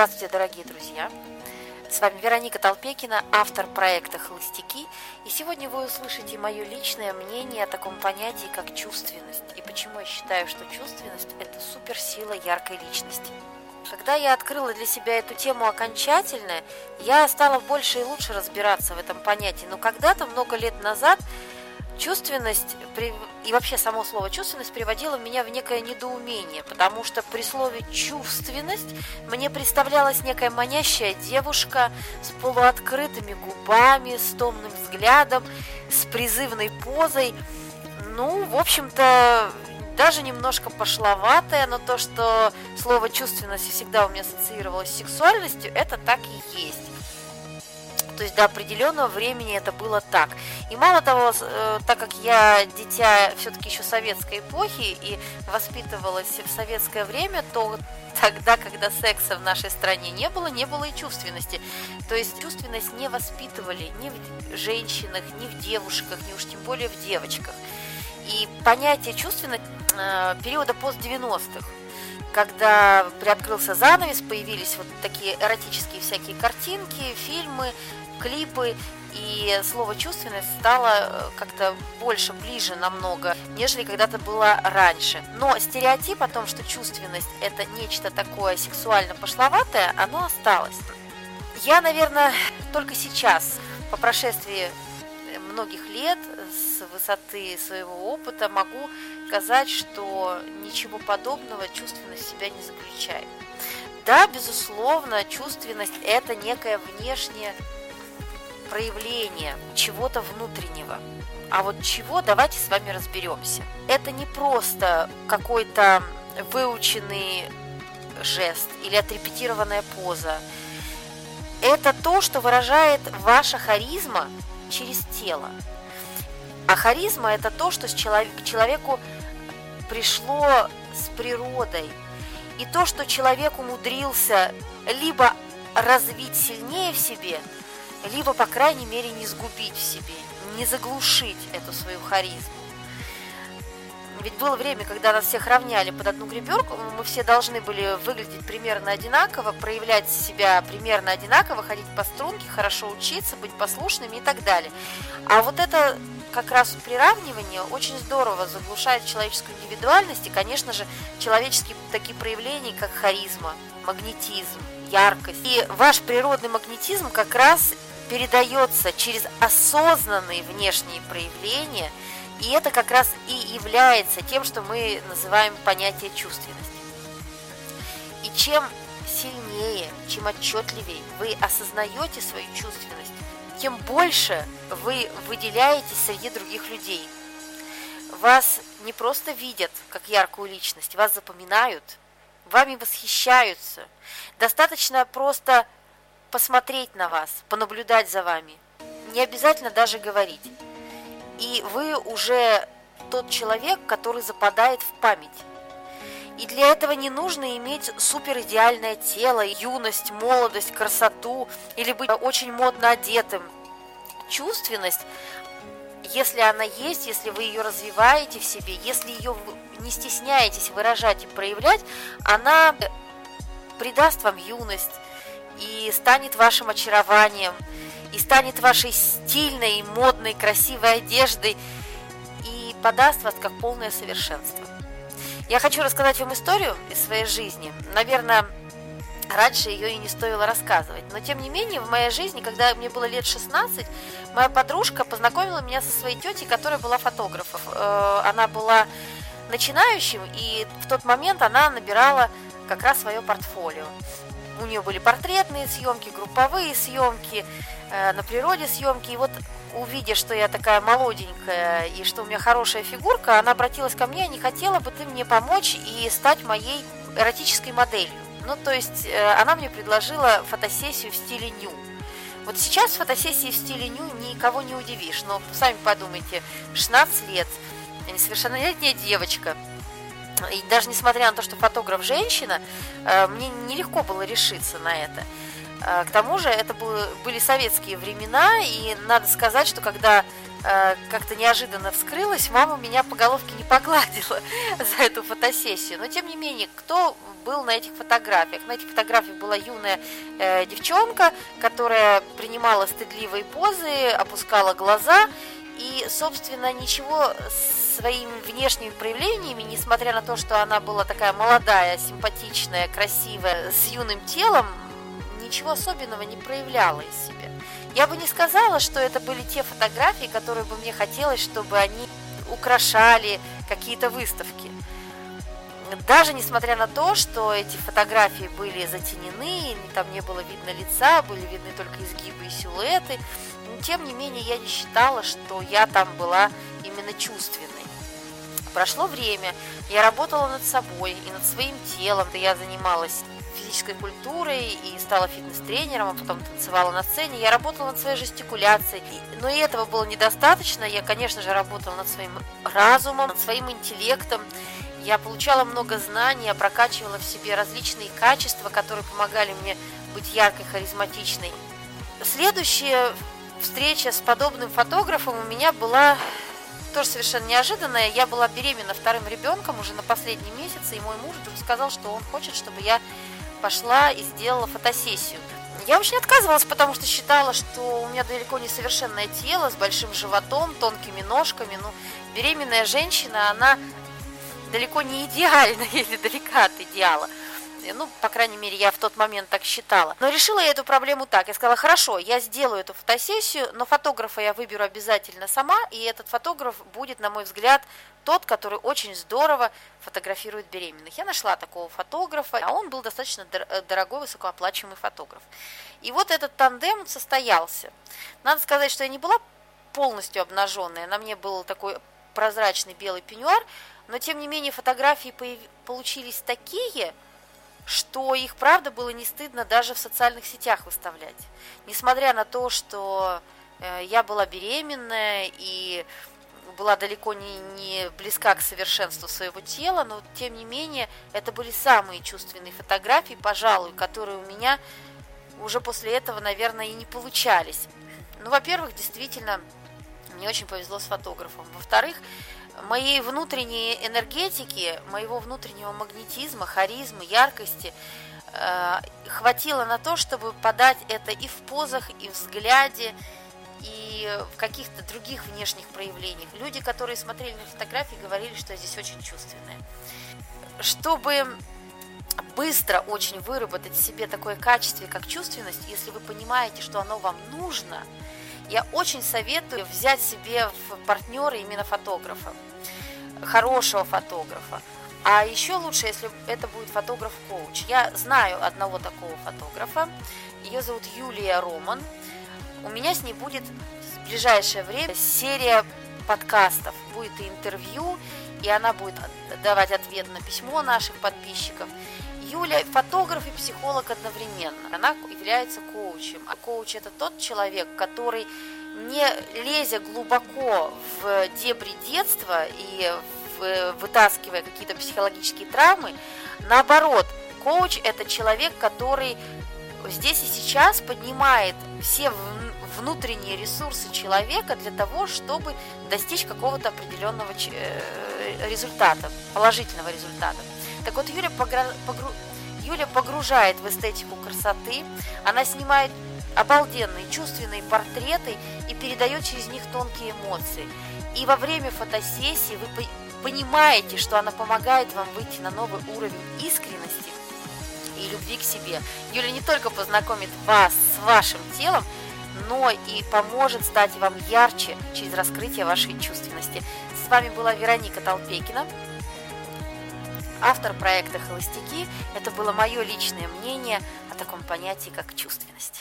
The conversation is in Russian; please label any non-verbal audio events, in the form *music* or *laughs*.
Здравствуйте, дорогие друзья! С вами Вероника Толпекина, автор проекта «Холостяки». И сегодня вы услышите мое личное мнение о таком понятии, как чувственность. И почему я считаю, что чувственность – это суперсила яркой личности. Когда я открыла для себя эту тему окончательно, я стала больше и лучше разбираться в этом понятии. Но когда-то, много лет назад, чувственность и вообще само слово чувственность приводило меня в некое недоумение, потому что при слове чувственность мне представлялась некая манящая девушка с полуоткрытыми губами, с томным взглядом, с призывной позой. Ну, в общем-то, даже немножко пошловатая, но то, что слово чувственность всегда у меня ассоциировалось с сексуальностью, это так и есть. То есть до определенного времени это было так. И мало того, э, так как я дитя все-таки еще советской эпохи и воспитывалась в советское время, то тогда, когда секса в нашей стране не было, не было и чувственности. То есть чувственность не воспитывали ни в женщинах, ни в девушках, ни уж тем более в девочках. И понятие чувственности э, периода пост-90-х когда приоткрылся занавес, появились вот такие эротические всякие картинки, фильмы, клипы, и слово чувственность стало э, как-то больше, ближе намного, нежели когда-то было раньше. Но стереотип о том, что чувственность это нечто такое сексуально пошловатое, оно осталось. Я, наверное, только сейчас, по прошествии многих лет, с высоты своего опыта, могу сказать, что ничего подобного чувственность себя не заключает. Да, безусловно, чувственность – это некое внешнее проявление чего-то внутреннего. А вот чего, давайте с вами разберемся. Это не просто какой-то выученный жест или отрепетированная поза. Это то, что выражает ваша харизма через тело. А харизма – это то, что человек, человеку пришло с природой. И то, что человек умудрился либо развить сильнее в себе – либо, по крайней мере, не сгубить в себе, не заглушить эту свою харизму. Ведь было время, когда нас всех равняли под одну греберку, мы все должны были выглядеть примерно одинаково, проявлять себя примерно одинаково, ходить по струнке, хорошо учиться, быть послушными и так далее. А вот это как раз приравнивание очень здорово заглушает человеческую индивидуальность и, конечно же, человеческие такие проявления, как харизма, магнетизм, яркость. И ваш природный магнетизм как раз передается через осознанные внешние проявления, и это как раз и является тем, что мы называем понятие чувственности. И чем сильнее, чем отчетливее вы осознаете свою чувственность, тем больше вы выделяетесь среди других людей. Вас не просто видят как яркую личность, вас запоминают, вами восхищаются. Достаточно просто посмотреть на вас, понаблюдать за вами. Не обязательно даже говорить. И вы уже тот человек, который западает в память. И для этого не нужно иметь суперидеальное тело, юность, молодость, красоту или быть очень модно одетым. Чувственность, если она есть, если вы ее развиваете в себе, если ее не стесняетесь выражать и проявлять, она придаст вам юность, и станет вашим очарованием, и станет вашей стильной, модной, красивой одеждой, и подаст вас как полное совершенство. Я хочу рассказать вам историю из своей жизни. Наверное, раньше ее и не стоило рассказывать. Но, тем не менее, в моей жизни, когда мне было лет 16, моя подружка познакомила меня со своей тетей, которая была фотографом. Э, она была начинающим, и в тот момент она набирала как раз свое портфолио у нее были портретные съемки, групповые съемки, э, на природе съемки. И вот увидя, что я такая молоденькая и что у меня хорошая фигурка, она обратилась ко мне, не хотела бы ты мне помочь и стать моей эротической моделью. Ну, то есть э, она мне предложила фотосессию в стиле ню. Вот сейчас фотосессии в стиле ню никого не удивишь, но сами подумайте, 16 лет, несовершеннолетняя девочка – и даже несмотря на то, что фотограф женщина, э, мне нелегко было решиться на это. Э, к тому же это были советские времена, и надо сказать, что когда э, как-то неожиданно вскрылась, мама меня по головке не погладила *laughs* за эту фотосессию. Но тем не менее, кто был на этих фотографиях? На этих фотографиях была юная девчонка, которая принимала стыдливые позы, опускала глаза и, собственно, ничего своими внешними проявлениями, несмотря на то, что она была такая молодая, симпатичная, красивая, с юным телом, ничего особенного не проявляла из себя. Я бы не сказала, что это были те фотографии, которые бы мне хотелось, чтобы они украшали какие-то выставки. Даже несмотря на то, что эти фотографии были затенены, там не было видно лица, были видны только изгибы и силуэты, но тем не менее я не считала, что я там была именно чувственной. Прошло время, я работала над собой и над своим телом, я занималась физической культурой и стала фитнес-тренером, а потом танцевала на сцене. Я работала над своей жестикуляцией, но и этого было недостаточно. Я, конечно же, работала над своим разумом, над своим интеллектом. Я получала много знаний, я прокачивала в себе различные качества, которые помогали мне быть яркой, харизматичной. Следующая встреча с подобным фотографом у меня была тоже совершенно неожиданная. Я была беременна вторым ребенком уже на последнем месяце, и мой муж вдруг сказал, что он хочет, чтобы я пошла и сделала фотосессию. Я очень отказывалась, потому что считала, что у меня далеко не совершенное тело с большим животом, тонкими ножками. Ну, беременная женщина, она далеко не идеальна *laughs* или далека от идеала. Ну, по крайней мере, я в тот момент так считала. Но решила я эту проблему так. Я сказала, хорошо, я сделаю эту фотосессию, но фотографа я выберу обязательно сама, и этот фотограф будет, на мой взгляд, тот, который очень здорово фотографирует беременных. Я нашла такого фотографа, а он был достаточно э, дорогой, высокооплачиваемый фотограф. И вот этот тандем состоялся. Надо сказать, что я не была полностью обнаженная, на мне был такой прозрачный белый пеньюар, но тем не менее фотографии получились такие, что их, правда, было не стыдно даже в социальных сетях выставлять. Несмотря на то, что э, я была беременная и была далеко не, не близка к совершенству своего тела, но тем не менее это были самые чувственные фотографии, пожалуй, которые у меня уже после этого, наверное, и не получались. Ну, во-первых, действительно, мне очень повезло с фотографом. Во-вторых, моей внутренней энергетики, моего внутреннего магнетизма, харизмы, яркости э, хватило на то, чтобы подать это и в позах, и в взгляде, и в каких-то других внешних проявлениях. Люди, которые смотрели на фотографии, говорили, что я здесь очень чувственная. Чтобы быстро очень выработать в себе такое качество, как чувственность, если вы понимаете, что оно вам нужно, я очень советую взять себе в партнера именно фотографа, хорошего фотографа. А еще лучше, если это будет фотограф-коуч. Я знаю одного такого фотографа, ее зовут Юлия Роман. У меня с ней будет в ближайшее время серия подкастов, будет и интервью, и она будет давать ответ на письмо наших подписчиков. Юля фотограф и психолог одновременно. Она является коучем. А коуч это тот человек, который не лезя глубоко в дебри детства и вытаскивая какие-то психологические травмы, наоборот, коуч это человек, который здесь и сейчас поднимает все внутренние ресурсы человека для того, чтобы достичь какого-то определенного э, результата, положительного результата. Так вот, Юля, погру... Юля погружает в эстетику красоты, она снимает обалденные чувственные портреты и передает через них тонкие эмоции. И во время фотосессии вы понимаете, что она помогает вам выйти на новый уровень искренности и любви к себе. Юля не только познакомит вас с вашим телом, но и поможет стать вам ярче через раскрытие вашей чувственности. С вами была Вероника Толпекина, автор проекта «Холостяки». Это было мое личное мнение о таком понятии, как чувственность.